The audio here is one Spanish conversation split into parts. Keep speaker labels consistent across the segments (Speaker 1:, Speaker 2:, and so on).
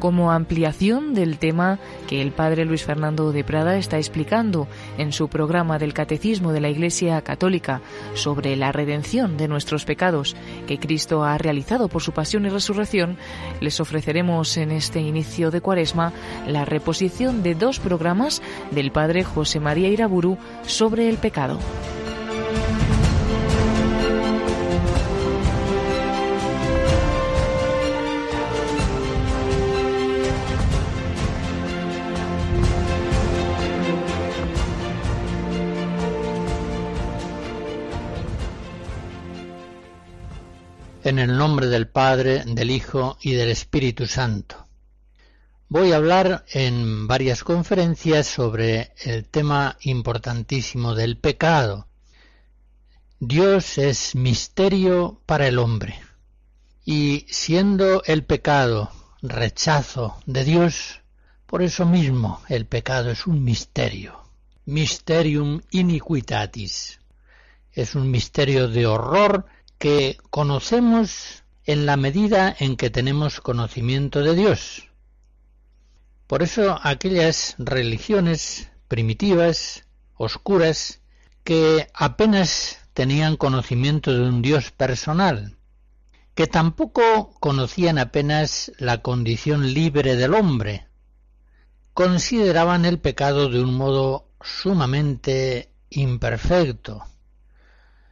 Speaker 1: Como ampliación del tema que el padre Luis Fernando de Prada está explicando en su programa del Catecismo de la Iglesia Católica sobre la redención de nuestros pecados que Cristo ha realizado por su pasión y resurrección, les ofreceremos en este inicio de Cuaresma la reposición de dos programas del padre José María Iraburu sobre el pecado.
Speaker 2: En el nombre del Padre, del Hijo y del Espíritu Santo. Voy a hablar en varias conferencias sobre el tema importantísimo del pecado. Dios es misterio para el hombre. Y siendo el pecado rechazo de Dios, por eso mismo el pecado es un misterio. Mysterium iniquitatis. Es un misterio de horror que conocemos en la medida en que tenemos conocimiento de Dios. Por eso aquellas religiones primitivas, oscuras, que apenas tenían conocimiento de un Dios personal, que tampoco conocían apenas la condición libre del hombre, consideraban el pecado de un modo sumamente imperfecto,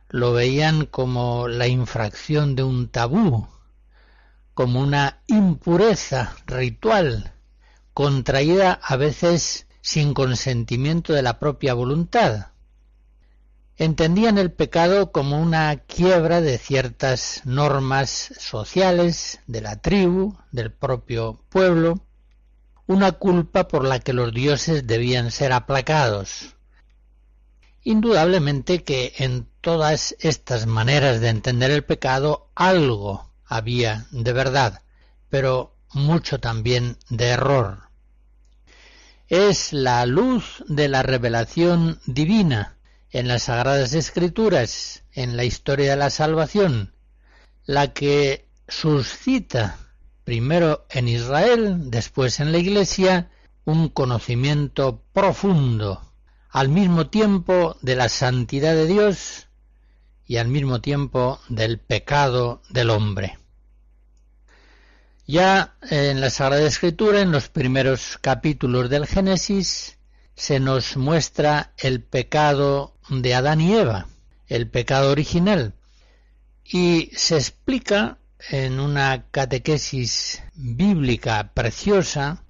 Speaker 2: lo veían como la infracción de un tabú, como una impureza ritual, contraída a veces sin consentimiento de la propia voluntad. Entendían el pecado como una quiebra de ciertas normas sociales de la tribu, del propio pueblo, una culpa por la que los dioses debían ser aplacados. Indudablemente que en todas estas maneras de entender el pecado algo había de verdad, pero mucho también de error. Es la luz de la revelación divina en las Sagradas Escrituras, en la historia de la salvación, la que suscita primero en Israel, después en la Iglesia, un conocimiento profundo, al mismo tiempo de la santidad de Dios y al mismo tiempo del pecado del hombre. Ya en la Sagrada Escritura, en los primeros capítulos del Génesis, se nos muestra el pecado de Adán y Eva, el pecado original, y se explica en una catequesis bíblica preciosa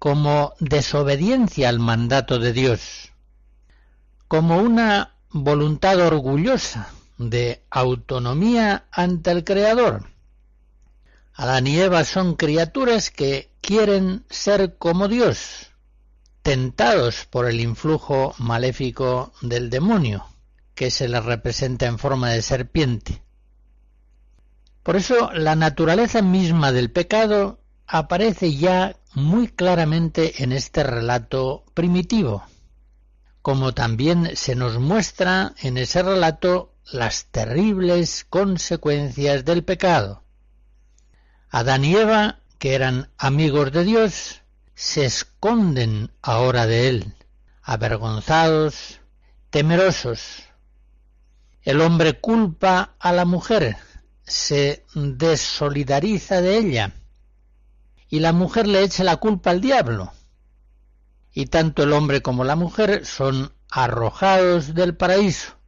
Speaker 2: como desobediencia al mandato de Dios, como una voluntad orgullosa de autonomía ante el Creador. Adán y Eva son criaturas que quieren ser como Dios, tentados por el influjo maléfico del demonio, que se les representa en forma de serpiente. Por eso la naturaleza misma del pecado aparece ya muy claramente en este relato primitivo, como también se nos muestra en ese relato las terribles consecuencias del pecado. Adán y Eva, que eran amigos de Dios, se esconden ahora de él, avergonzados, temerosos. El hombre culpa a la mujer, se desolidariza de ella, y la mujer le echa la culpa al diablo. Y tanto el hombre como la mujer son arrojados del paraíso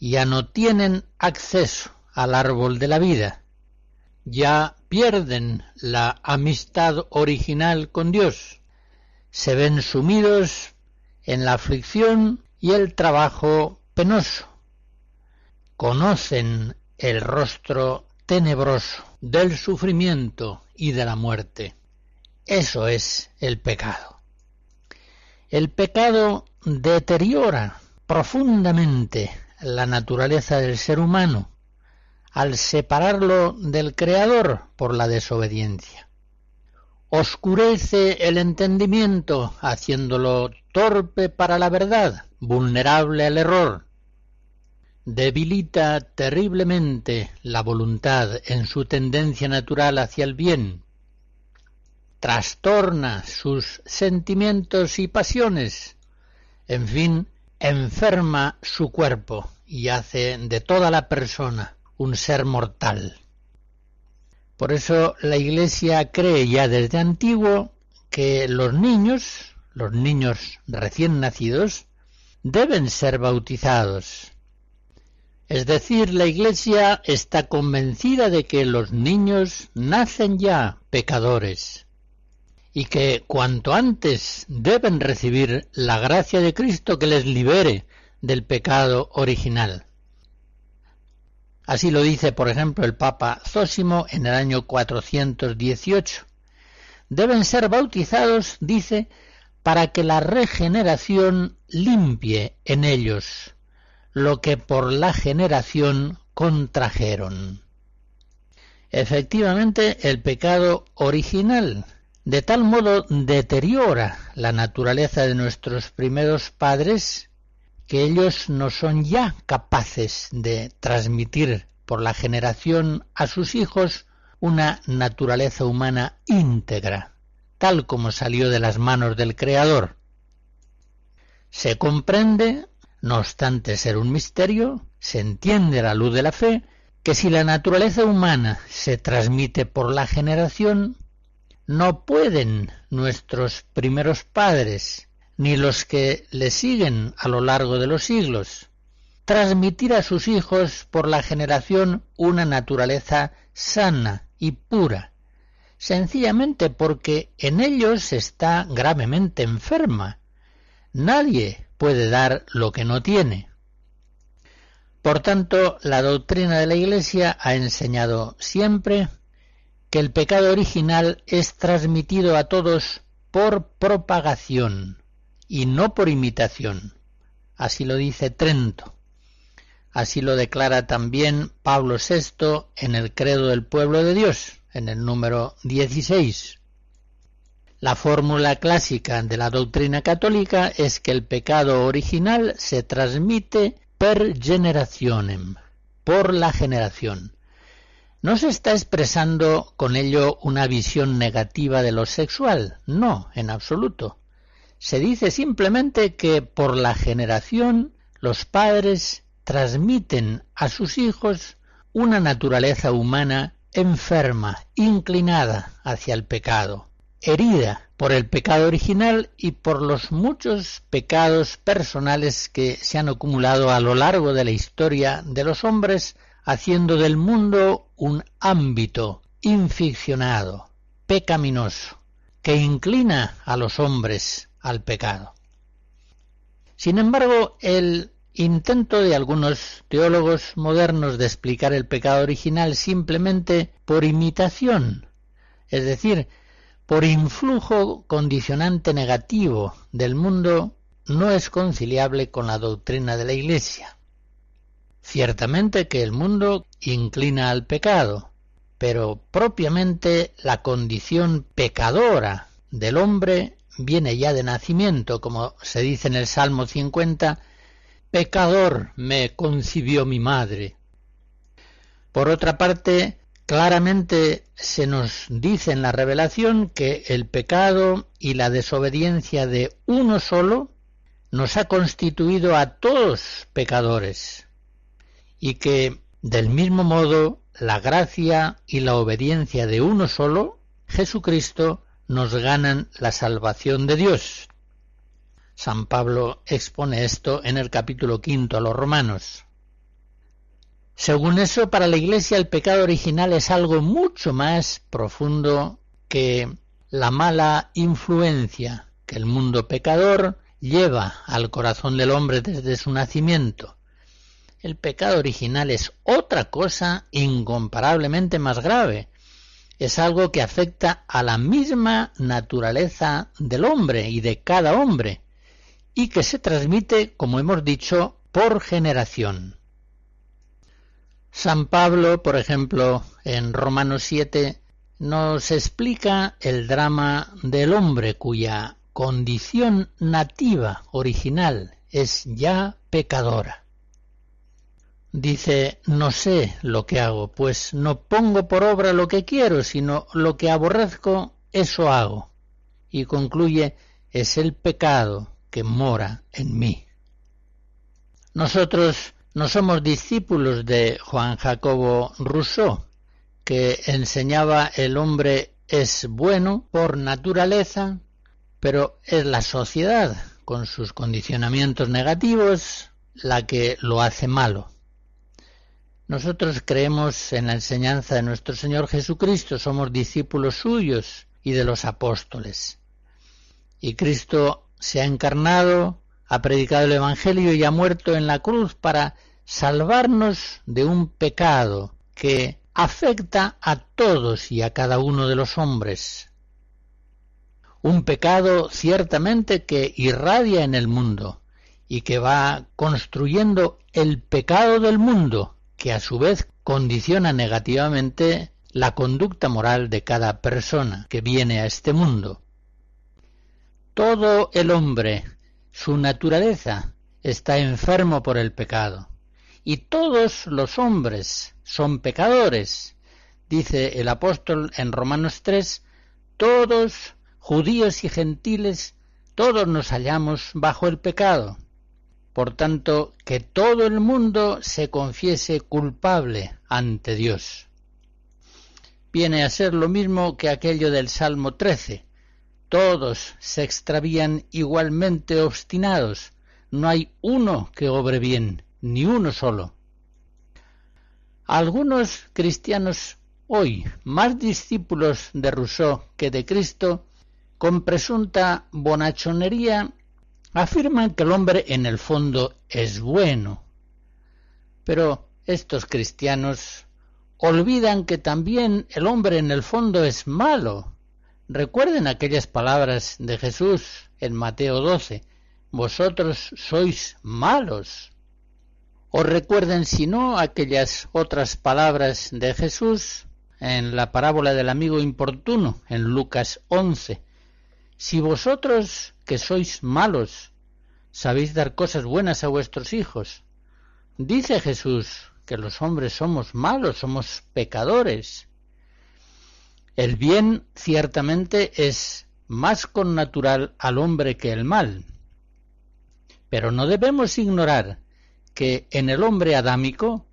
Speaker 2: ya no tienen acceso al árbol de la vida, ya pierden la amistad original con Dios, se ven sumidos en la aflicción y el trabajo penoso, conocen el rostro tenebroso del sufrimiento y de la muerte. Eso es el pecado. El pecado deteriora profundamente la naturaleza del ser humano al separarlo del Creador por la desobediencia. Oscurece el entendimiento haciéndolo torpe para la verdad vulnerable al error, debilita terriblemente la voluntad en su tendencia natural hacia el bien, trastorna sus sentimientos y pasiones, en fin, enferma su cuerpo y hace de toda la persona un ser mortal. Por eso la Iglesia cree ya desde antiguo que los niños, los niños recién nacidos, deben ser bautizados. Es decir, la Iglesia está convencida de que los niños nacen ya pecadores y que cuanto antes deben recibir la gracia de Cristo que les libere del pecado original. Así lo dice, por ejemplo, el Papa Zósimo en el año 418. Deben ser bautizados, dice, para que la regeneración limpie en ellos lo que por la generación contrajeron. Efectivamente, el pecado original de tal modo deteriora la naturaleza de nuestros primeros padres que ellos no son ya capaces de transmitir por la generación a sus hijos una naturaleza humana íntegra, tal como salió de las manos del Creador. Se comprende, no obstante ser un misterio, se entiende a la luz de la fe, que si la naturaleza humana se transmite por la generación, no pueden nuestros primeros padres ni los que le siguen a lo largo de los siglos, transmitir a sus hijos por la generación una naturaleza sana y pura, sencillamente porque en ellos está gravemente enferma. Nadie puede dar lo que no tiene. Por tanto, la doctrina de la Iglesia ha enseñado siempre que el pecado original es transmitido a todos por propagación, y no por imitación. Así lo dice Trento. Así lo declara también Pablo VI en el Credo del Pueblo de Dios, en el número 16. La fórmula clásica de la doctrina católica es que el pecado original se transmite per generationem, por la generación. No se está expresando con ello una visión negativa de lo sexual, no, en absoluto. Se dice simplemente que por la generación los padres transmiten a sus hijos una naturaleza humana enferma, inclinada hacia el pecado, herida por el pecado original y por los muchos pecados personales que se han acumulado a lo largo de la historia de los hombres, haciendo del mundo un ámbito inficcionado, pecaminoso, que inclina a los hombres al pecado. Sin embargo, el intento de algunos teólogos modernos de explicar el pecado original simplemente por imitación, es decir, por influjo condicionante negativo del mundo, no es conciliable con la doctrina de la Iglesia. Ciertamente que el mundo inclina al pecado, pero propiamente la condición pecadora del hombre viene ya de nacimiento, como se dice en el Salmo 50, pecador me concibió mi madre. Por otra parte, claramente se nos dice en la revelación que el pecado y la desobediencia de uno solo nos ha constituido a todos pecadores y que del mismo modo la gracia y la obediencia de uno solo, Jesucristo, nos ganan la salvación de Dios. San Pablo expone esto en el capítulo quinto a los romanos. Según eso, para la Iglesia el pecado original es algo mucho más profundo que la mala influencia que el mundo pecador lleva al corazón del hombre desde su nacimiento. El pecado original es otra cosa incomparablemente más grave, es algo que afecta a la misma naturaleza del hombre y de cada hombre, y que se transmite, como hemos dicho, por generación. San Pablo, por ejemplo, en Romanos 7, nos explica el drama del hombre cuya condición nativa original es ya pecadora. Dice, no sé lo que hago, pues no pongo por obra lo que quiero, sino lo que aborrezco, eso hago. Y concluye, es el pecado que mora en mí. Nosotros no somos discípulos de Juan Jacobo Rousseau, que enseñaba el hombre es bueno por naturaleza, pero es la sociedad, con sus condicionamientos negativos, la que lo hace malo. Nosotros creemos en la enseñanza de nuestro Señor Jesucristo, somos discípulos suyos y de los apóstoles. Y Cristo se ha encarnado, ha predicado el Evangelio y ha muerto en la cruz para salvarnos de un pecado que afecta a todos y a cada uno de los hombres. Un pecado ciertamente que irradia en el mundo y que va construyendo el pecado del mundo que a su vez condiciona negativamente la conducta moral de cada persona que viene a este mundo. Todo el hombre, su naturaleza, está enfermo por el pecado. Y todos los hombres son pecadores. Dice el apóstol en Romanos 3, todos, judíos y gentiles, todos nos hallamos bajo el pecado. Por tanto, que todo el mundo se confiese culpable ante Dios. Viene a ser lo mismo que aquello del Salmo 13. Todos se extravían igualmente obstinados. No hay uno que obre bien, ni uno solo. Algunos cristianos hoy, más discípulos de Rousseau que de Cristo, con presunta bonachonería afirman que el hombre en el fondo es bueno. Pero estos cristianos olvidan que también el hombre en el fondo es malo. Recuerden aquellas palabras de Jesús en Mateo 12, vosotros sois malos. O recuerden si no aquellas otras palabras de Jesús en la parábola del amigo importuno en Lucas 11. Si vosotros que sois malos, sabéis dar cosas buenas a vuestros hijos. Dice Jesús que los hombres somos malos, somos pecadores. El bien ciertamente es más connatural al hombre que el mal. Pero no debemos ignorar que en el hombre adámico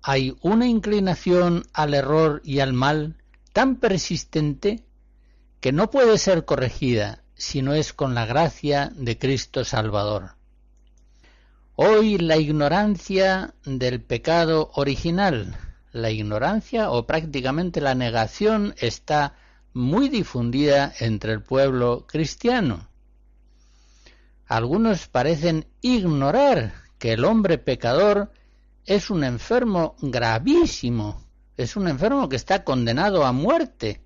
Speaker 2: hay una inclinación al error y al mal tan persistente que no puede ser corregida si no es con la gracia de Cristo Salvador. Hoy la ignorancia del pecado original, la ignorancia o prácticamente la negación está muy difundida entre el pueblo cristiano. Algunos parecen ignorar que el hombre pecador es un enfermo gravísimo, es un enfermo que está condenado a muerte.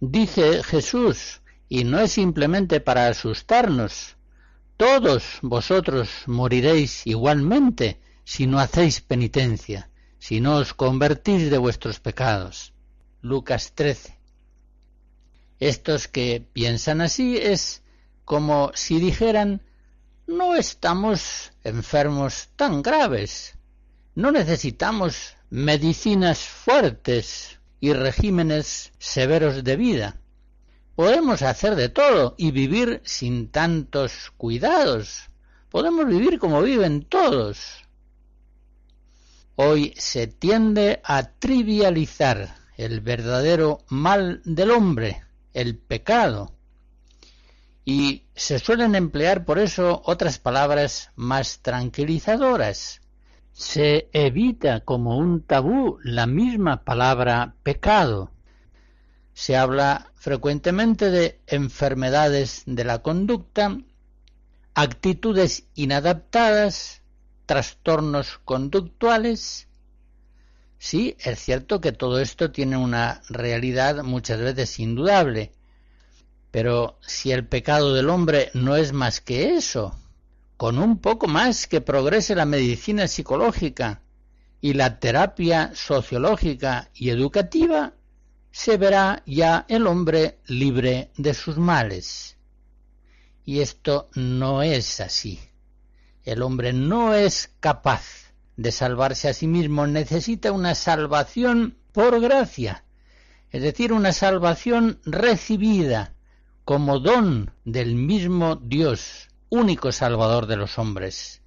Speaker 2: Dice Jesús, y no es simplemente para asustarnos. Todos vosotros moriréis igualmente si no hacéis penitencia, si no os convertís de vuestros pecados. Lucas 13. Estos que piensan así es como si dijeran no estamos enfermos tan graves, no necesitamos medicinas fuertes y regímenes severos de vida. Podemos hacer de todo y vivir sin tantos cuidados. Podemos vivir como viven todos. Hoy se tiende a trivializar el verdadero mal del hombre, el pecado, y se suelen emplear por eso otras palabras más tranquilizadoras. Se evita como un tabú la misma palabra pecado se habla frecuentemente de enfermedades de la conducta, actitudes inadaptadas, trastornos conductuales. Sí, es cierto que todo esto tiene una realidad muchas veces indudable, pero si el pecado del hombre no es más que eso, con un poco más que progrese la medicina psicológica y la terapia sociológica y educativa, se verá ya el hombre libre de sus males. Y esto no es así. El hombre no es capaz de salvarse a sí mismo, necesita una salvación por gracia, es decir, una salvación recibida como don del mismo Dios, único Salvador de los hombres.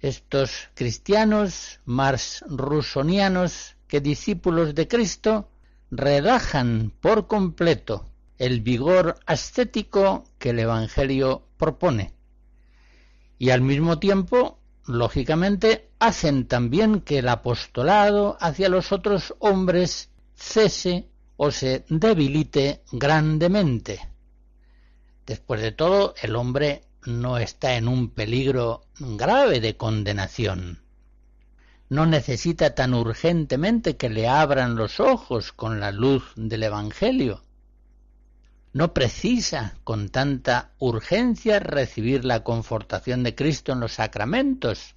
Speaker 2: Estos cristianos más rusonianos que discípulos de Cristo relajan por completo el vigor ascético que el Evangelio propone. Y al mismo tiempo, lógicamente, hacen también que el apostolado hacia los otros hombres cese o se debilite grandemente. Después de todo, el hombre no está en un peligro grave de condenación. No necesita tan urgentemente que le abran los ojos con la luz del Evangelio. No precisa con tanta urgencia recibir la confortación de Cristo en los sacramentos.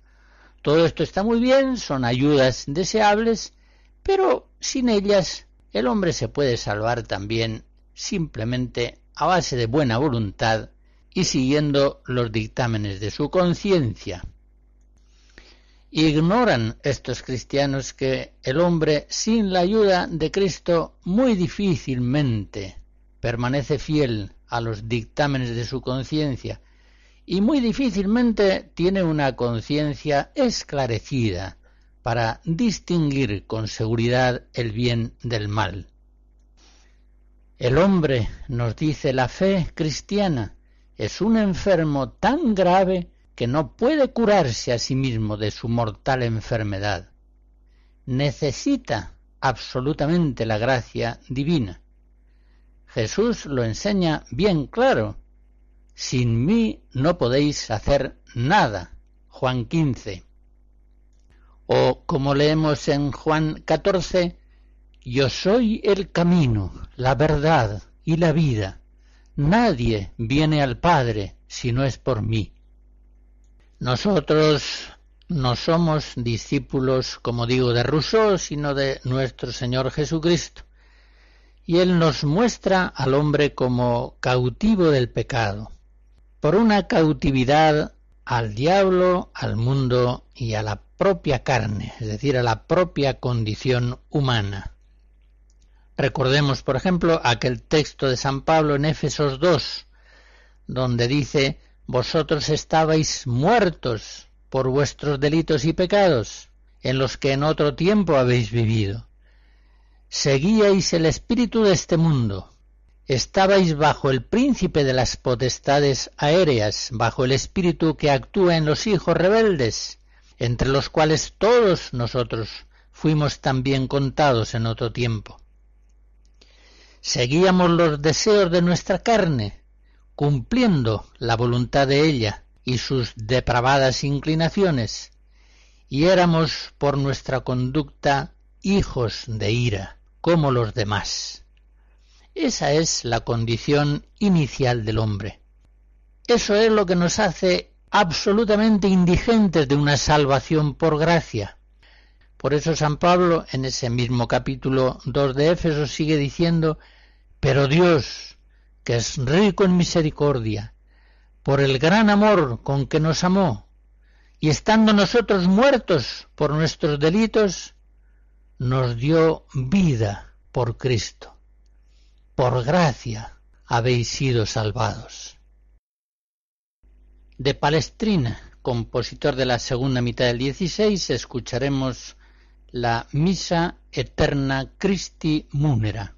Speaker 2: Todo esto está muy bien, son ayudas deseables, pero sin ellas el hombre se puede salvar también simplemente a base de buena voluntad y siguiendo los dictámenes de su conciencia. Ignoran estos cristianos que el hombre sin la ayuda de Cristo muy difícilmente permanece fiel a los dictámenes de su conciencia y muy difícilmente tiene una conciencia esclarecida para distinguir con seguridad el bien del mal. El hombre, nos dice la fe cristiana, es un enfermo tan grave que no puede curarse a sí mismo de su mortal enfermedad. Necesita absolutamente la gracia divina. Jesús lo enseña bien claro. Sin mí no podéis hacer nada. Juan 15. O como leemos en Juan 14, yo soy el camino, la verdad y la vida. Nadie viene al Padre si no es por mí. Nosotros no somos discípulos, como digo, de Rousseau, sino de nuestro Señor Jesucristo. Y Él nos muestra al hombre como cautivo del pecado, por una cautividad al diablo, al mundo y a la propia carne, es decir, a la propia condición humana. Recordemos, por ejemplo, aquel texto de San Pablo en Éfesos 2, donde dice, Vosotros estabais muertos por vuestros delitos y pecados, en los que en otro tiempo habéis vivido. Seguíais el espíritu de este mundo, estabais bajo el príncipe de las potestades aéreas, bajo el espíritu que actúa en los hijos rebeldes, entre los cuales todos nosotros fuimos también contados en otro tiempo. Seguíamos los deseos de nuestra carne, cumpliendo la voluntad de ella y sus depravadas inclinaciones, y éramos por nuestra conducta hijos de ira, como los demás. Esa es la condición inicial del hombre. Eso es lo que nos hace absolutamente indigentes de una salvación por gracia. Por eso San Pablo en ese mismo capítulo 2 de Éfeso sigue diciendo, pero Dios, que es rico en misericordia, por el gran amor con que nos amó, y estando nosotros muertos por nuestros delitos, nos dio vida por Cristo. Por gracia habéis sido salvados de Palestrina, compositor de la segunda mitad del 16, escucharemos la Misa Eterna Christi Munera.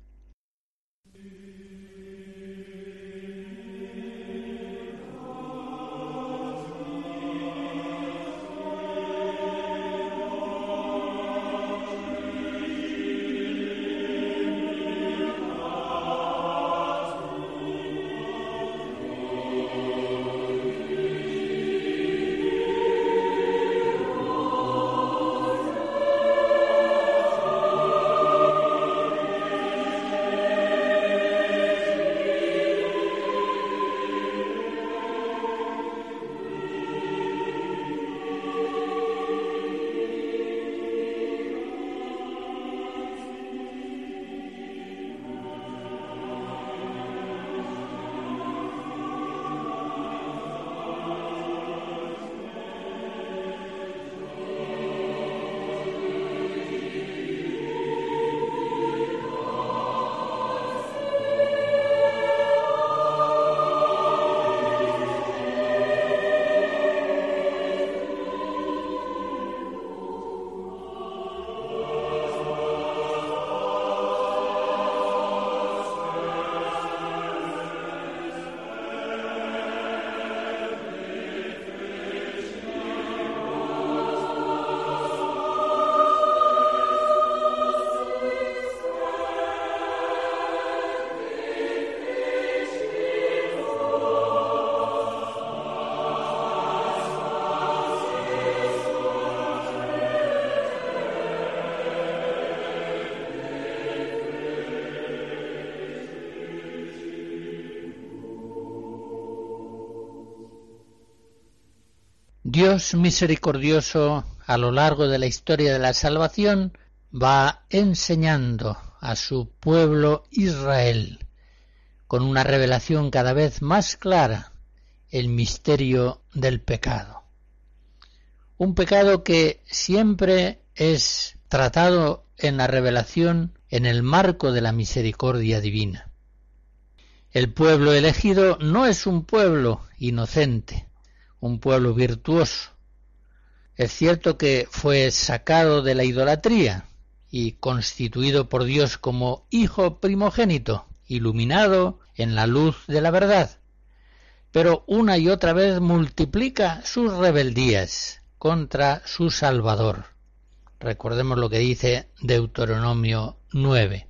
Speaker 2: Dios misericordioso a lo largo de la historia de la salvación va enseñando a su pueblo Israel con una revelación cada vez más clara el misterio del pecado. Un pecado que siempre es tratado en la revelación en el marco de la misericordia divina. El pueblo elegido no es un pueblo inocente, un pueblo virtuoso. Es cierto que fue sacado de la idolatría y constituido por Dios como hijo primogénito, iluminado en la luz de la verdad, pero una y otra vez multiplica sus rebeldías contra su Salvador. Recordemos lo que dice Deuteronomio 9.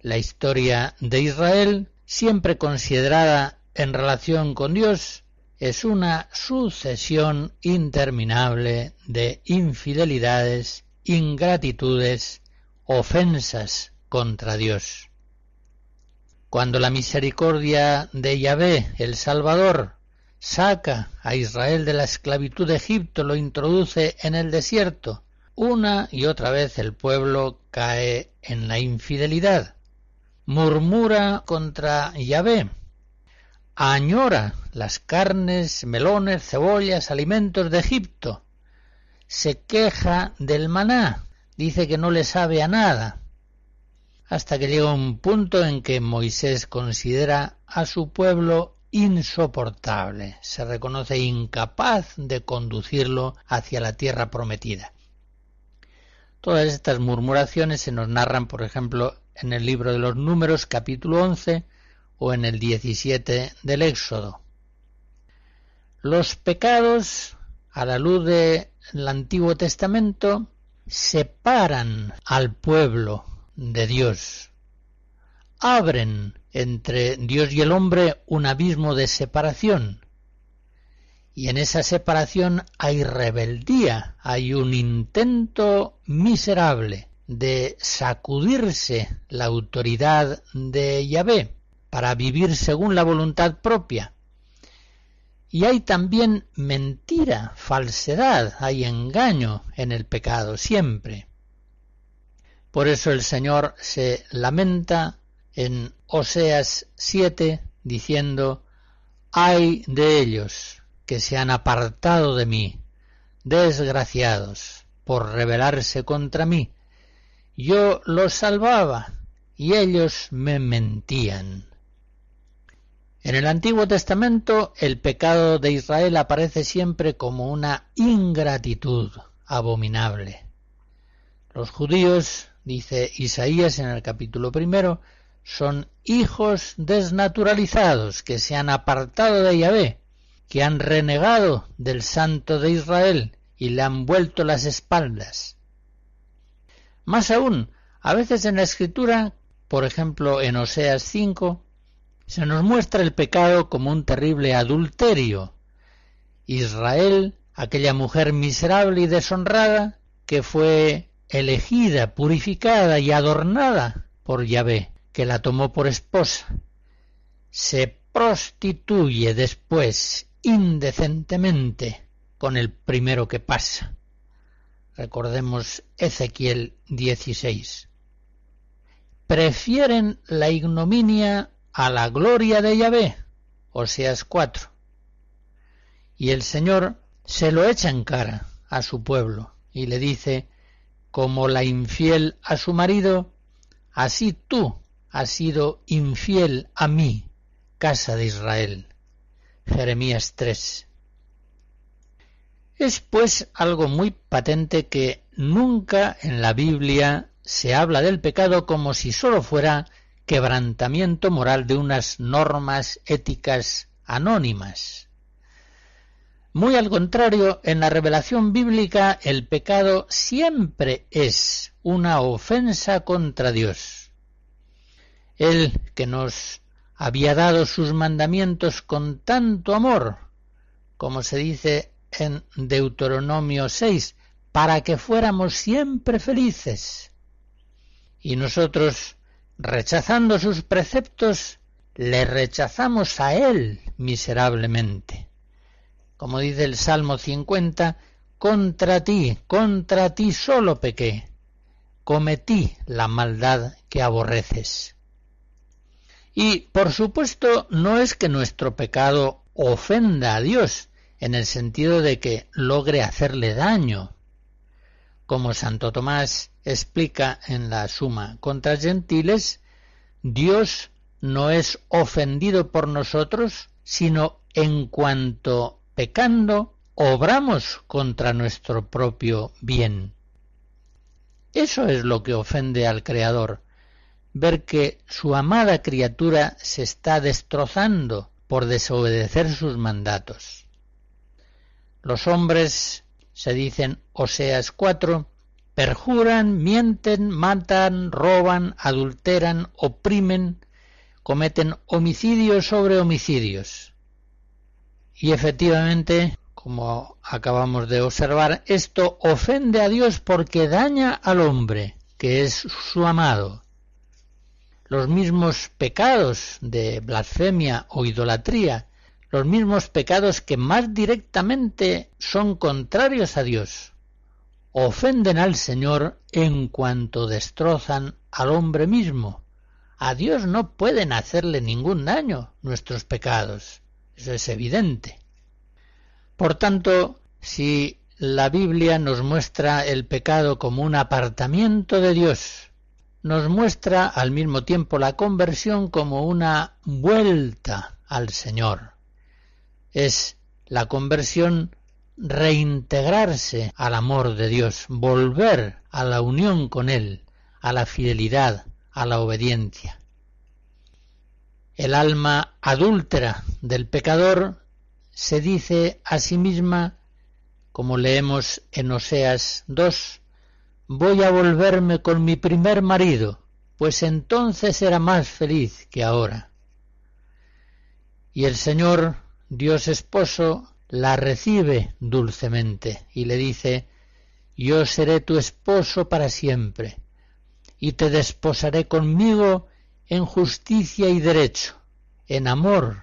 Speaker 2: La historia de Israel, siempre considerada en relación con Dios, es una sucesión interminable de infidelidades, ingratitudes, ofensas contra Dios. Cuando la misericordia de Yahvé, el Salvador, saca a Israel de la esclavitud de Egipto, lo introduce en el desierto, una y otra vez el pueblo cae en la infidelidad, murmura contra Yahvé, añora las carnes, melones, cebollas, alimentos de Egipto, se queja del maná, dice que no le sabe a nada, hasta que llega un punto en que Moisés considera a su pueblo insoportable, se reconoce incapaz de conducirlo hacia la tierra prometida. Todas estas murmuraciones se nos narran, por ejemplo, en el libro de los números capítulo 11 o en el 17 del Éxodo. Los pecados, a la luz del Antiguo Testamento, separan al pueblo de Dios. Abren entre Dios y el hombre un abismo de separación. Y en esa separación hay rebeldía, hay un intento miserable de sacudirse la autoridad de Yahvé para vivir según la voluntad propia. Y hay también mentira, falsedad, hay engaño en el pecado siempre. Por eso el Señor se lamenta en Oseas 7 diciendo, ay de ellos que se han apartado de mí, desgraciados, por rebelarse contra mí. Yo los salvaba y ellos me mentían. En el Antiguo Testamento el pecado de Israel aparece siempre como una ingratitud abominable. Los judíos dice Isaías en el capítulo primero, son hijos desnaturalizados que se han apartado de Yahvé, que han renegado del Santo de Israel y le han vuelto las espaldas. Más aún, a veces en la Escritura, por ejemplo en Oseas 5, se nos muestra el pecado como un terrible adulterio. Israel, aquella mujer miserable y deshonrada, que fue elegida, purificada y adornada por Yahvé, que la tomó por esposa, se prostituye después indecentemente con el primero que pasa. Recordemos Ezequiel 16. Prefieren la ignominia a la gloria de Yahvé, Oseas 4. Y el Señor se lo echa en cara a su pueblo y le dice, como la infiel a su marido, así tú has sido infiel a mí, casa de Israel. Jeremías 3. Es pues algo muy patente que nunca en la Biblia se habla del pecado como si sólo fuera quebrantamiento moral de unas normas éticas anónimas. Muy al contrario, en la revelación bíblica el pecado siempre es una ofensa contra Dios. Él que nos había dado sus mandamientos con tanto amor, como se dice en Deuteronomio 6, para que fuéramos siempre felices. Y nosotros, rechazando sus preceptos, le rechazamos a Él miserablemente Como dice el Salmo 50, contra ti, contra ti solo pequé, cometí la maldad que aborreces. Y, por supuesto, no es que nuestro pecado ofenda a Dios, en el sentido de que logre hacerle daño. Como Santo Tomás explica en la Suma contra Gentiles, Dios no es ofendido por nosotros, sino en cuanto pecando obramos contra nuestro propio bien. Eso es lo que ofende al Creador, ver que su amada criatura se está destrozando por desobedecer sus mandatos. Los hombres, se dicen Oseas 4, perjuran, mienten, matan, roban, adulteran, oprimen, cometen homicidios sobre homicidios. Y efectivamente, como acabamos de observar, esto ofende a Dios porque daña al hombre, que es su amado. Los mismos pecados de blasfemia o idolatría, los mismos pecados que más directamente son contrarios a Dios, ofenden al Señor en cuanto destrozan al hombre mismo. A Dios no pueden hacerle ningún daño nuestros pecados, eso es evidente. Por tanto, si la Biblia nos muestra el pecado como un apartamiento de Dios, nos muestra al mismo tiempo la conversión como una vuelta al Señor. Es la conversión reintegrarse al amor de Dios, volver a la unión con Él, a la fidelidad, a la obediencia. El alma adúltera del pecador se dice a sí misma, como leemos en Oseas 2, voy a volverme con mi primer marido, pues entonces era más feliz que ahora. Y el Señor, Dios esposo, la recibe dulcemente y le dice, yo seré tu esposo para siempre, y te desposaré conmigo en justicia y derecho, en amor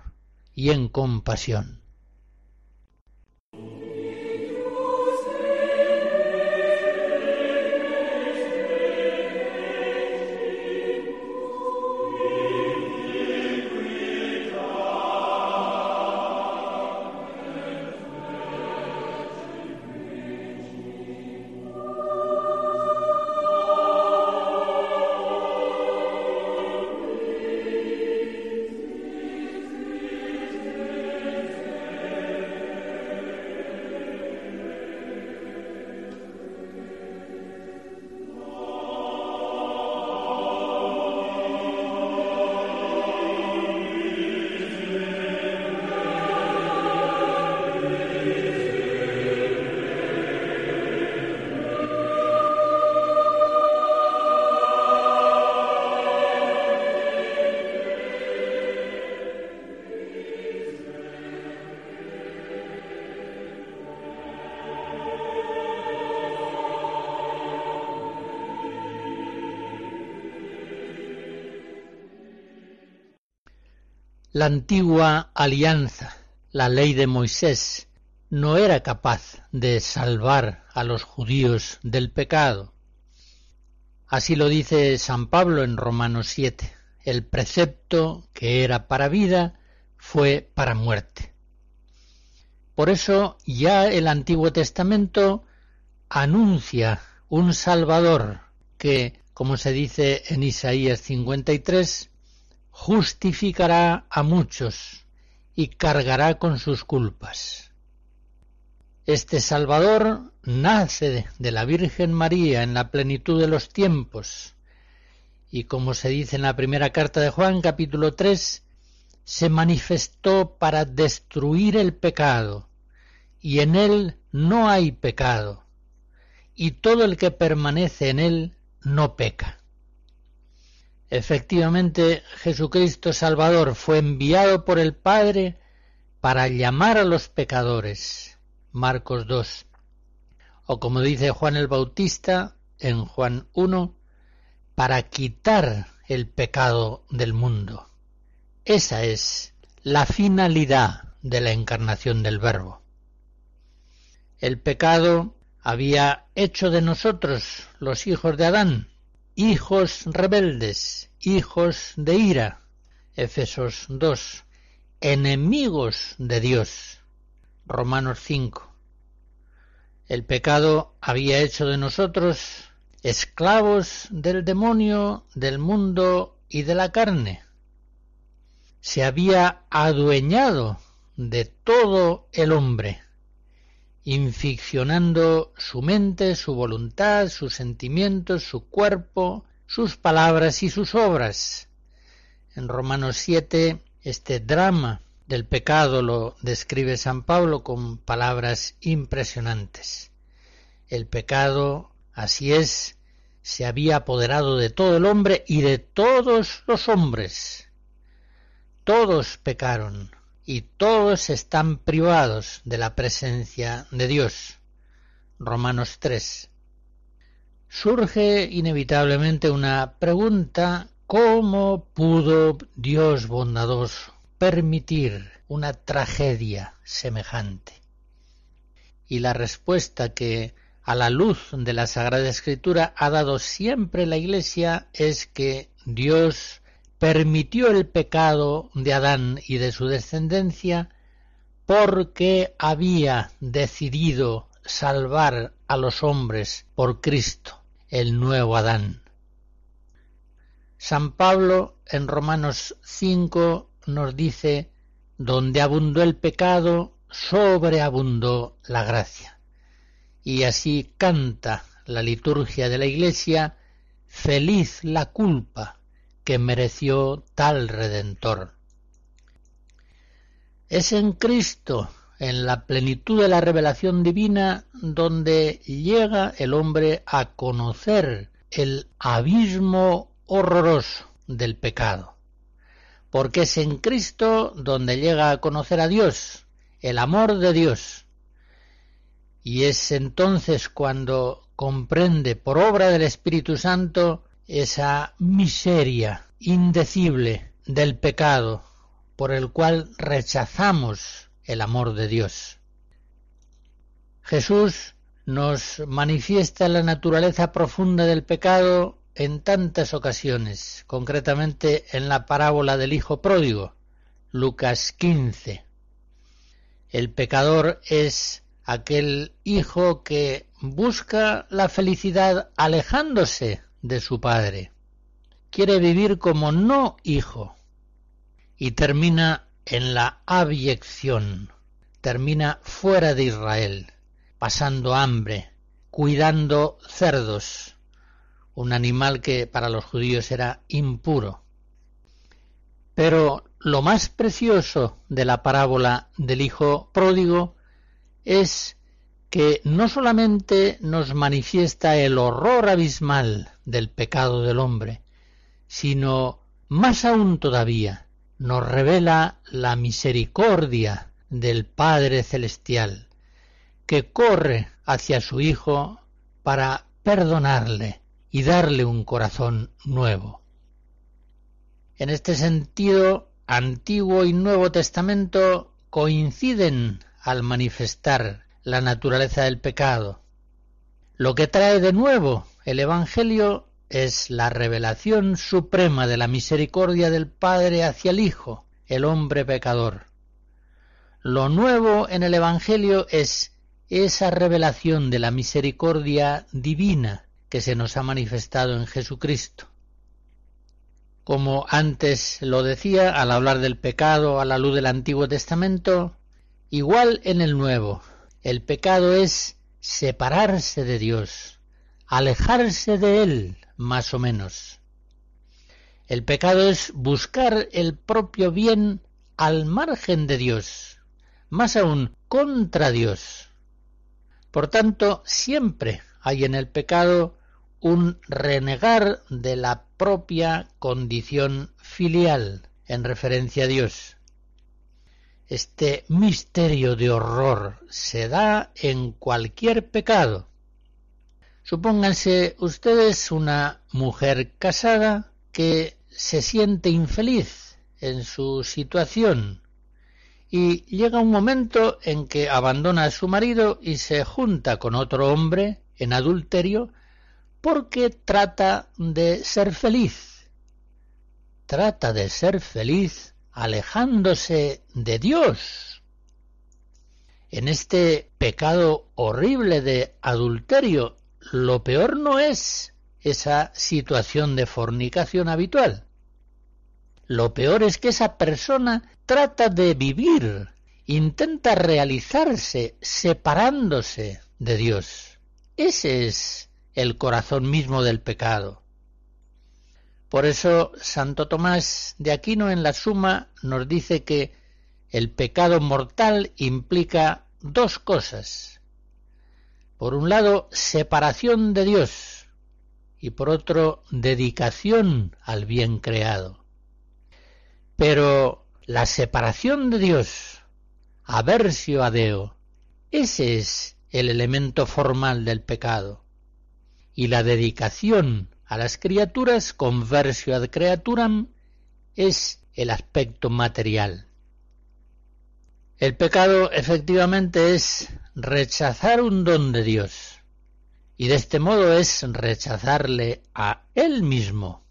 Speaker 2: y en compasión. La antigua alianza, la ley de Moisés, no era capaz de salvar a los judíos del pecado. Así lo dice San Pablo en Romanos 7. El precepto que era para vida fue para muerte. Por eso ya el Antiguo Testamento anuncia un Salvador que, como se dice en Isaías 53, justificará a muchos y cargará con sus culpas. Este Salvador nace de la Virgen María en la plenitud de los tiempos y como se dice en la primera carta de Juan capítulo 3, se manifestó para destruir el pecado y en él no hay pecado y todo el que permanece en él no peca. Efectivamente, Jesucristo Salvador fue enviado por el Padre para llamar a los pecadores. Marcos 2. O como dice Juan el Bautista en Juan 1, para quitar el pecado del mundo. Esa es la finalidad de la encarnación del Verbo. El pecado había hecho de nosotros, los hijos de Adán, hijos rebeldes, hijos de ira. Efesos 2. Enemigos de Dios. Romanos 5. El pecado había hecho de nosotros esclavos del demonio, del mundo y de la carne. Se había adueñado de todo el hombre, inficcionando su mente, su voluntad, sus sentimientos, su cuerpo, sus palabras y sus obras. En Romanos 7, este drama del pecado lo describe San Pablo con palabras impresionantes. El pecado, así es, se había apoderado de todo el hombre y de todos los hombres. Todos pecaron y todos están privados de la presencia de Dios. Romanos 3. Surge inevitablemente una pregunta ¿Cómo pudo Dios bondadoso permitir una tragedia semejante? Y la respuesta que a la luz de la Sagrada Escritura ha dado siempre la Iglesia es que Dios permitió el pecado de Adán y de su descendencia porque había decidido salvar a los hombres por Cristo, el nuevo Adán. San Pablo en Romanos 5 nos dice, donde abundó el pecado, sobreabundó la gracia. Y así canta la liturgia de la Iglesia, feliz la culpa que mereció tal Redentor. Es en Cristo, en la plenitud de la revelación divina, donde llega el hombre a conocer el abismo horroroso del pecado, porque es en Cristo donde llega a conocer a Dios, el amor de Dios, y es entonces cuando comprende por obra del Espíritu Santo esa miseria indecible del pecado por el cual rechazamos el amor de Dios. Jesús nos manifiesta la naturaleza profunda del pecado en tantas ocasiones, concretamente en la parábola del Hijo Pródigo, Lucas 15. El pecador es aquel hijo que busca la felicidad alejándose de su padre. Quiere vivir como no hijo y termina en la abyección, termina fuera de Israel, pasando hambre, cuidando cerdos, un animal que para los judíos era impuro. Pero lo más precioso de la parábola del Hijo pródigo es que no solamente nos manifiesta el horror abismal del pecado del hombre, sino más aún todavía nos revela la misericordia del Padre Celestial, que corre hacia su Hijo para perdonarle y darle un corazón nuevo. En este sentido, Antiguo y Nuevo Testamento coinciden al manifestar la naturaleza del pecado. Lo que trae de nuevo el Evangelio es la revelación suprema de la misericordia del Padre hacia el Hijo, el hombre pecador. Lo nuevo en el Evangelio es esa revelación de la misericordia divina que se nos ha manifestado en Jesucristo. Como antes lo decía al hablar del pecado a la luz del Antiguo Testamento, igual en el Nuevo, el pecado es separarse de Dios, alejarse de Él, más o menos. El pecado es buscar el propio bien al margen de Dios, más aún contra Dios. Por tanto, siempre hay en el pecado un renegar de la propia condición filial en referencia a Dios. Este misterio de horror se da en cualquier pecado. Supónganse ustedes una mujer casada que se siente infeliz en su situación y llega un momento en que abandona a su marido y se junta con otro hombre en adulterio porque trata de ser feliz. Trata de ser feliz alejándose de Dios. En este pecado horrible de adulterio, lo peor no es esa situación de fornicación habitual. Lo peor es que esa persona trata de vivir, intenta realizarse separándose de Dios. Ese es el corazón mismo del pecado. Por eso Santo Tomás de Aquino en la Suma nos dice que el pecado mortal implica dos cosas. Por un lado, separación de Dios y por otro, dedicación al bien creado. Pero la separación de Dios, aversio a Deo, ese es el elemento formal del pecado. Y la dedicación a las criaturas, conversio ad creaturam, es el aspecto material. El pecado efectivamente es rechazar un don de Dios, y de este modo es rechazarle a Él mismo.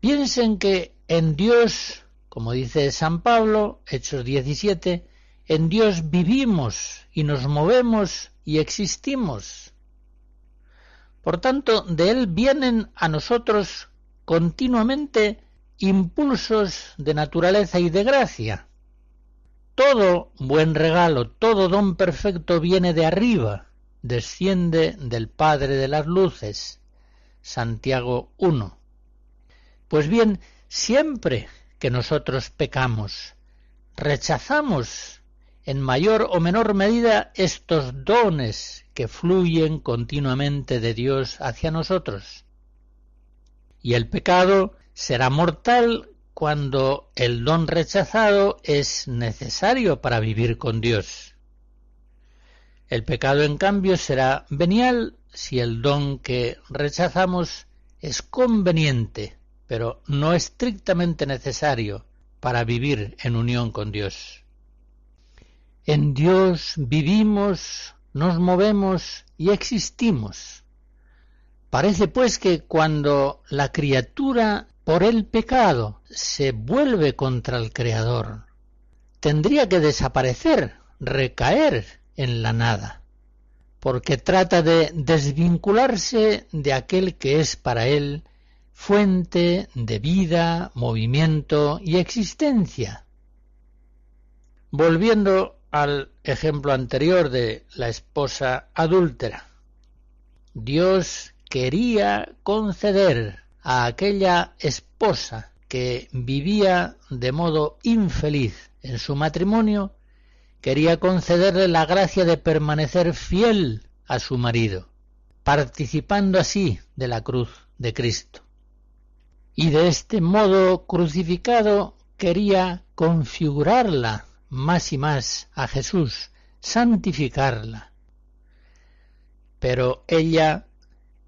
Speaker 2: Piensen que en Dios, como dice San Pablo, Hechos 17, en Dios vivimos y nos movemos y existimos. Por tanto, de Él vienen a nosotros continuamente impulsos de naturaleza y de gracia. Todo buen regalo, todo don perfecto viene de arriba, desciende del Padre de las Luces. Santiago 1. Pues bien, Siempre que nosotros pecamos, rechazamos en mayor o menor medida estos dones que fluyen continuamente de Dios hacia nosotros. Y el pecado será mortal cuando el don rechazado es necesario para vivir con Dios. El pecado, en cambio, será venial si el don que rechazamos es conveniente pero no estrictamente necesario para vivir en unión con Dios. En Dios vivimos, nos movemos y existimos. Parece pues que cuando la criatura por el pecado se vuelve contra el Creador, tendría que desaparecer, recaer en la nada, porque trata de desvincularse de aquel que es para él fuente de vida, movimiento y existencia. Volviendo al ejemplo anterior de la esposa adúltera, Dios quería conceder a aquella esposa que vivía de modo infeliz en su matrimonio, quería concederle la gracia de permanecer fiel a su marido, participando así de la cruz de Cristo. Y de este modo crucificado quería configurarla más y más a Jesús, santificarla. Pero ella,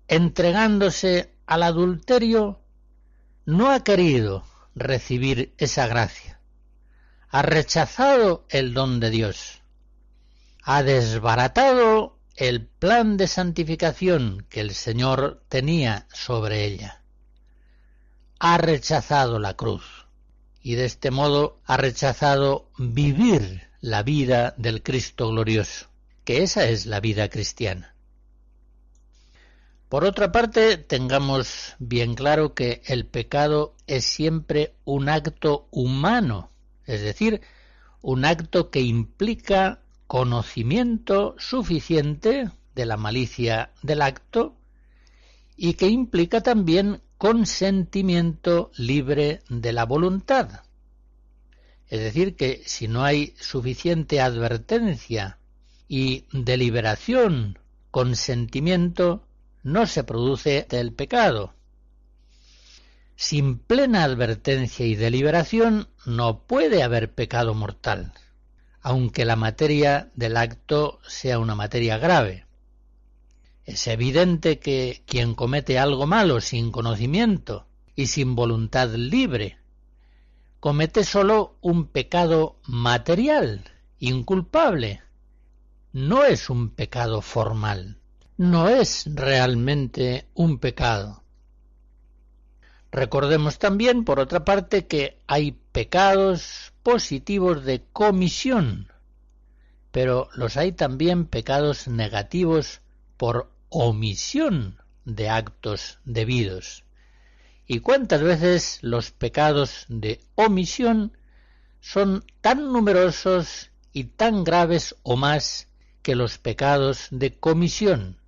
Speaker 2: entregándose al adulterio, no ha querido recibir esa gracia, ha rechazado el don de Dios, ha desbaratado el plan de santificación que el Señor tenía sobre ella. Ha rechazado la cruz y de este modo ha rechazado vivir la vida del Cristo glorioso, que esa es la vida cristiana. Por otra parte, tengamos bien claro que el pecado es siempre un acto humano, es decir, un acto que implica conocimiento suficiente de la malicia del acto y que implica también consentimiento libre de la voluntad. Es decir, que si no hay suficiente advertencia y deliberación, consentimiento, no se produce el pecado. Sin plena advertencia y deliberación no puede haber pecado mortal, aunque la materia del acto sea una materia grave. Es evidente que quien comete algo malo sin conocimiento y sin voluntad libre comete sólo un pecado material, inculpable. No es un pecado formal, no es realmente un pecado. Recordemos también, por otra parte, que hay pecados positivos de comisión, pero los hay también pecados negativos por omisión de actos debidos. ¿Y cuántas veces los pecados de omisión son tan numerosos y tan graves o más que los pecados de comisión?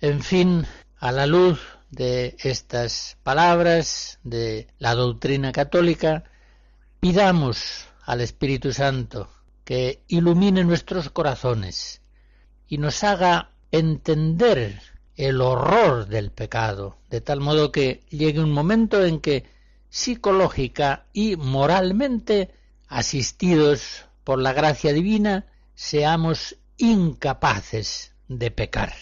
Speaker 2: En fin, a la luz de estas palabras de la doctrina católica, pidamos al Espíritu Santo que ilumine nuestros corazones y nos haga entender el horror del pecado, de tal modo que llegue un momento en que psicológica y moralmente, asistidos por la gracia divina, seamos incapaces de pecar.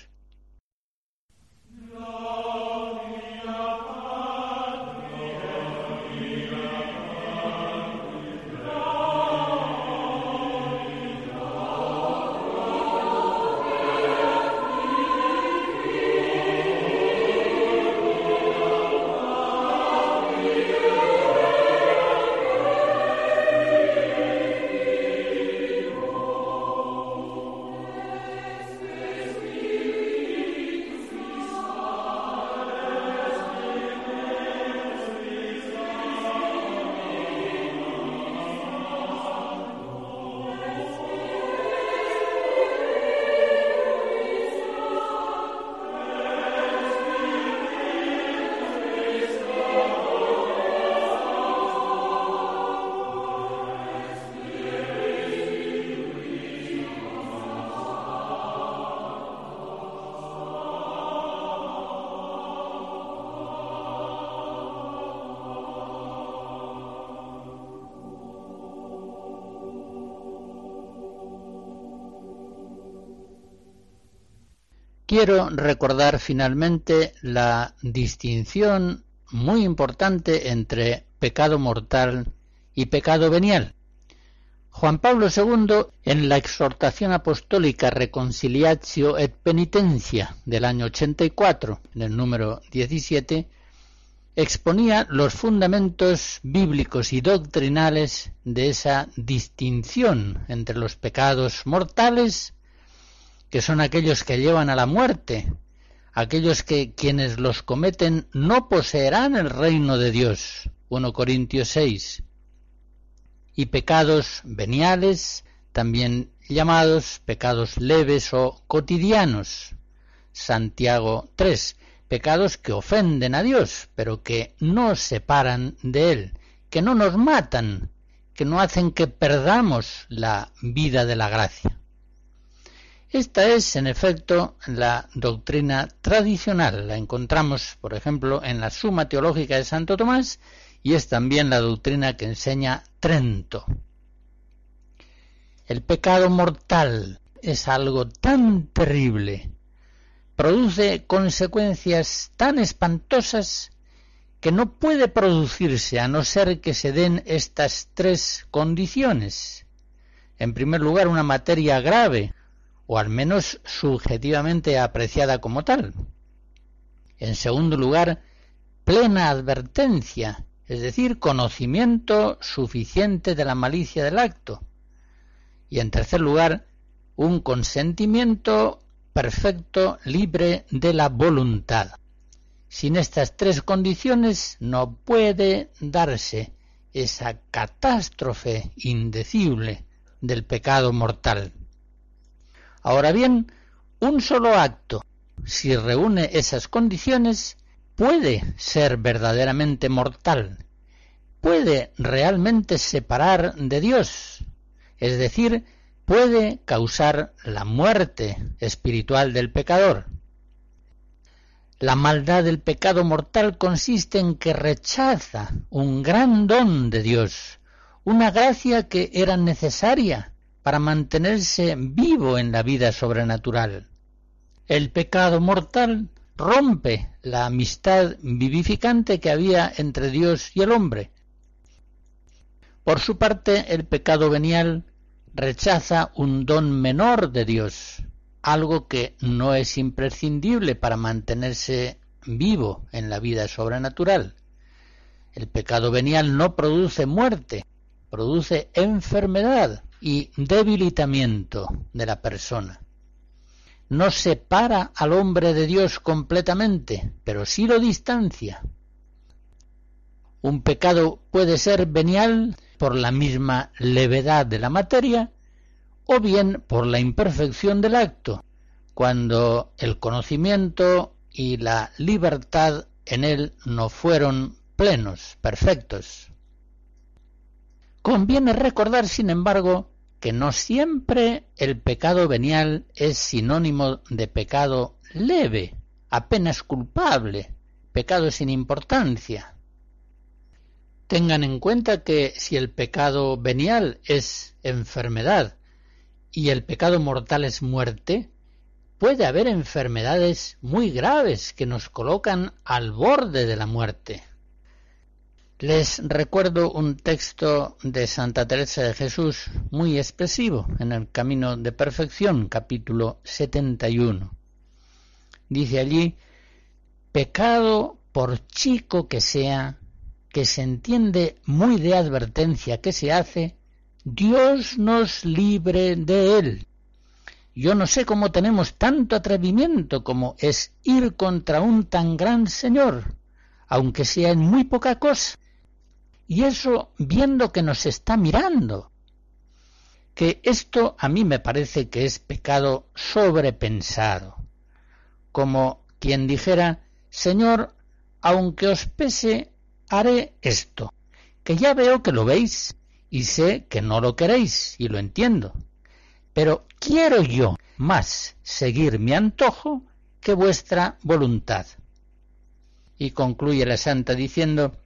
Speaker 2: Quiero recordar finalmente la distinción muy importante entre pecado mortal y pecado venial. Juan Pablo II, en la exhortación apostólica Reconciliatio et Penitencia del año 84, en el número 17, exponía los fundamentos bíblicos y doctrinales de esa distinción entre los pecados mortales que son aquellos que llevan a la muerte, aquellos que quienes los cometen no poseerán el reino de Dios. 1 Corintios 6. Y pecados veniales, también llamados pecados leves o cotidianos. Santiago 3. Pecados que ofenden a Dios, pero que no separan de Él, que no nos matan, que no hacen que perdamos la vida de la gracia. Esta es, en efecto, la doctrina tradicional. La encontramos, por ejemplo, en la Suma Teológica de Santo Tomás y es también la doctrina que enseña Trento. El pecado mortal es algo tan terrible, produce consecuencias tan espantosas que no puede producirse a no ser que se den estas tres condiciones. En primer lugar, una materia grave, o al menos subjetivamente apreciada como tal. En segundo lugar, plena advertencia, es decir, conocimiento suficiente de la malicia del acto. Y en tercer lugar, un consentimiento perfecto, libre de la voluntad. Sin estas tres condiciones no puede darse esa catástrofe indecible del pecado mortal. Ahora bien, un solo acto, si reúne esas condiciones, puede ser verdaderamente mortal, puede realmente separar de Dios, es decir, puede causar la muerte espiritual del pecador. La maldad del pecado mortal consiste en que rechaza un gran don de Dios, una gracia que era necesaria para mantenerse vivo en la vida sobrenatural. El pecado mortal rompe la amistad vivificante que había entre Dios y el hombre, Por su parte, el pecado venial rechaza un don menor de Dios, algo que no es imprescindible para mantenerse vivo en la vida sobrenatural. El pecado venial no produce muerte, produce enfermedad y debilitamiento de la persona. No separa al hombre de Dios completamente, pero sí lo distancia. Un pecado puede ser venial por la misma levedad de la materia o bien por la imperfección del acto, cuando el conocimiento y la libertad en él no fueron plenos, perfectos. Conviene recordar, sin embargo, que no siempre el pecado venial es sinónimo de pecado leve, apenas culpable, pecado sin importancia. Tengan en cuenta que si el pecado venial es enfermedad y el pecado mortal es muerte, puede haber enfermedades muy graves que nos colocan al borde de la muerte. Les recuerdo un texto de Santa Teresa de Jesús muy expresivo en el Camino de Perfección, capítulo 71. Dice allí, pecado por chico que sea, que se entiende muy de advertencia que se hace, Dios nos libre de él. Yo no sé cómo tenemos tanto atrevimiento como es ir contra un tan gran Señor, aunque sea en muy poca cosa. Y eso viendo que nos está mirando. Que esto a mí me parece que es pecado sobrepensado. Como quien dijera, Señor, aunque os pese, haré esto, que ya veo que lo veis y sé que no lo queréis y lo entiendo. Pero quiero yo más seguir mi antojo que vuestra voluntad. Y concluye la santa diciendo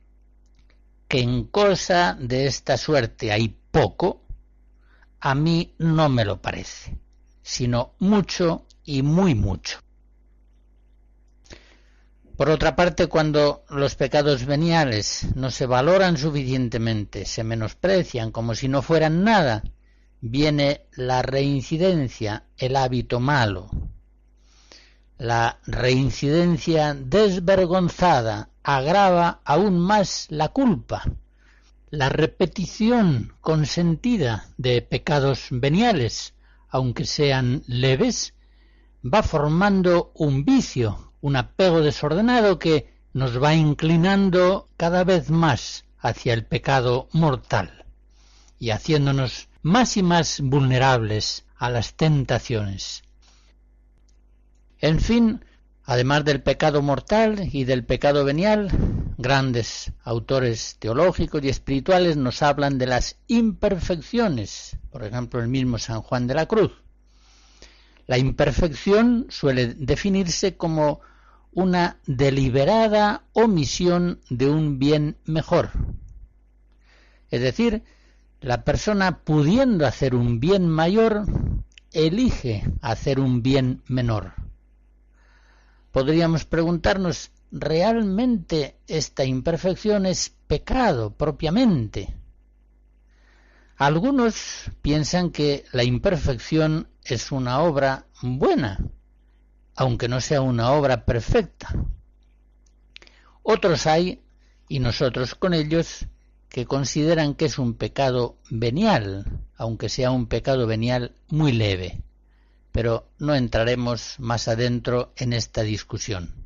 Speaker 2: que en cosa de esta suerte hay poco, a mí no me lo parece, sino mucho y muy mucho. Por otra parte, cuando los pecados veniales no se valoran suficientemente, se menosprecian como si no fueran nada, viene la reincidencia, el hábito malo. La reincidencia desvergonzada agrava aún más la culpa. La repetición consentida de pecados veniales, aunque sean leves, va formando un vicio un apego desordenado que nos va inclinando cada vez más hacia el pecado mortal y haciéndonos más y más vulnerables a las tentaciones. En fin, además del pecado mortal y del pecado venial, grandes autores teológicos y espirituales nos hablan de las imperfecciones, por ejemplo el mismo San Juan de la Cruz. La imperfección suele definirse como una deliberada omisión de un bien mejor. Es decir, la persona pudiendo hacer un bien mayor, elige hacer un bien menor. Podríamos preguntarnos, ¿realmente esta imperfección es pecado propiamente? Algunos piensan que la imperfección es una obra buena, aunque no sea una obra perfecta. Otros hay, y nosotros con ellos, que consideran que es un pecado venial, aunque sea un pecado venial muy leve. Pero no entraremos más adentro en esta discusión.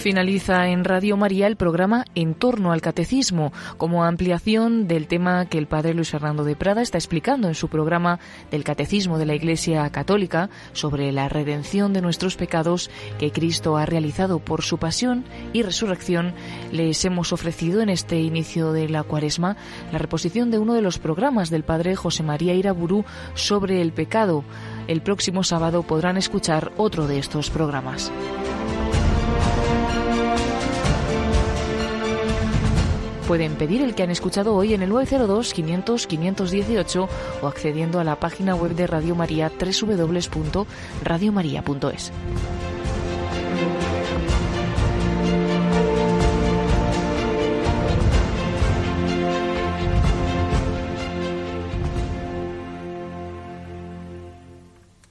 Speaker 1: Finaliza en Radio María el programa En torno al Catecismo, como ampliación del tema que el padre Luis Fernando de Prada está explicando en su programa del Catecismo de la Iglesia Católica sobre la redención de nuestros pecados que Cristo ha realizado por su pasión y resurrección. Les hemos ofrecido en este inicio de la cuaresma la reposición de uno de los programas del padre José María Iraburú sobre el pecado. El próximo sábado podrán escuchar otro de estos programas. Pueden pedir el que han escuchado hoy en el 902 500 518 o accediendo a la página web de Radio María www.radiomaria.es.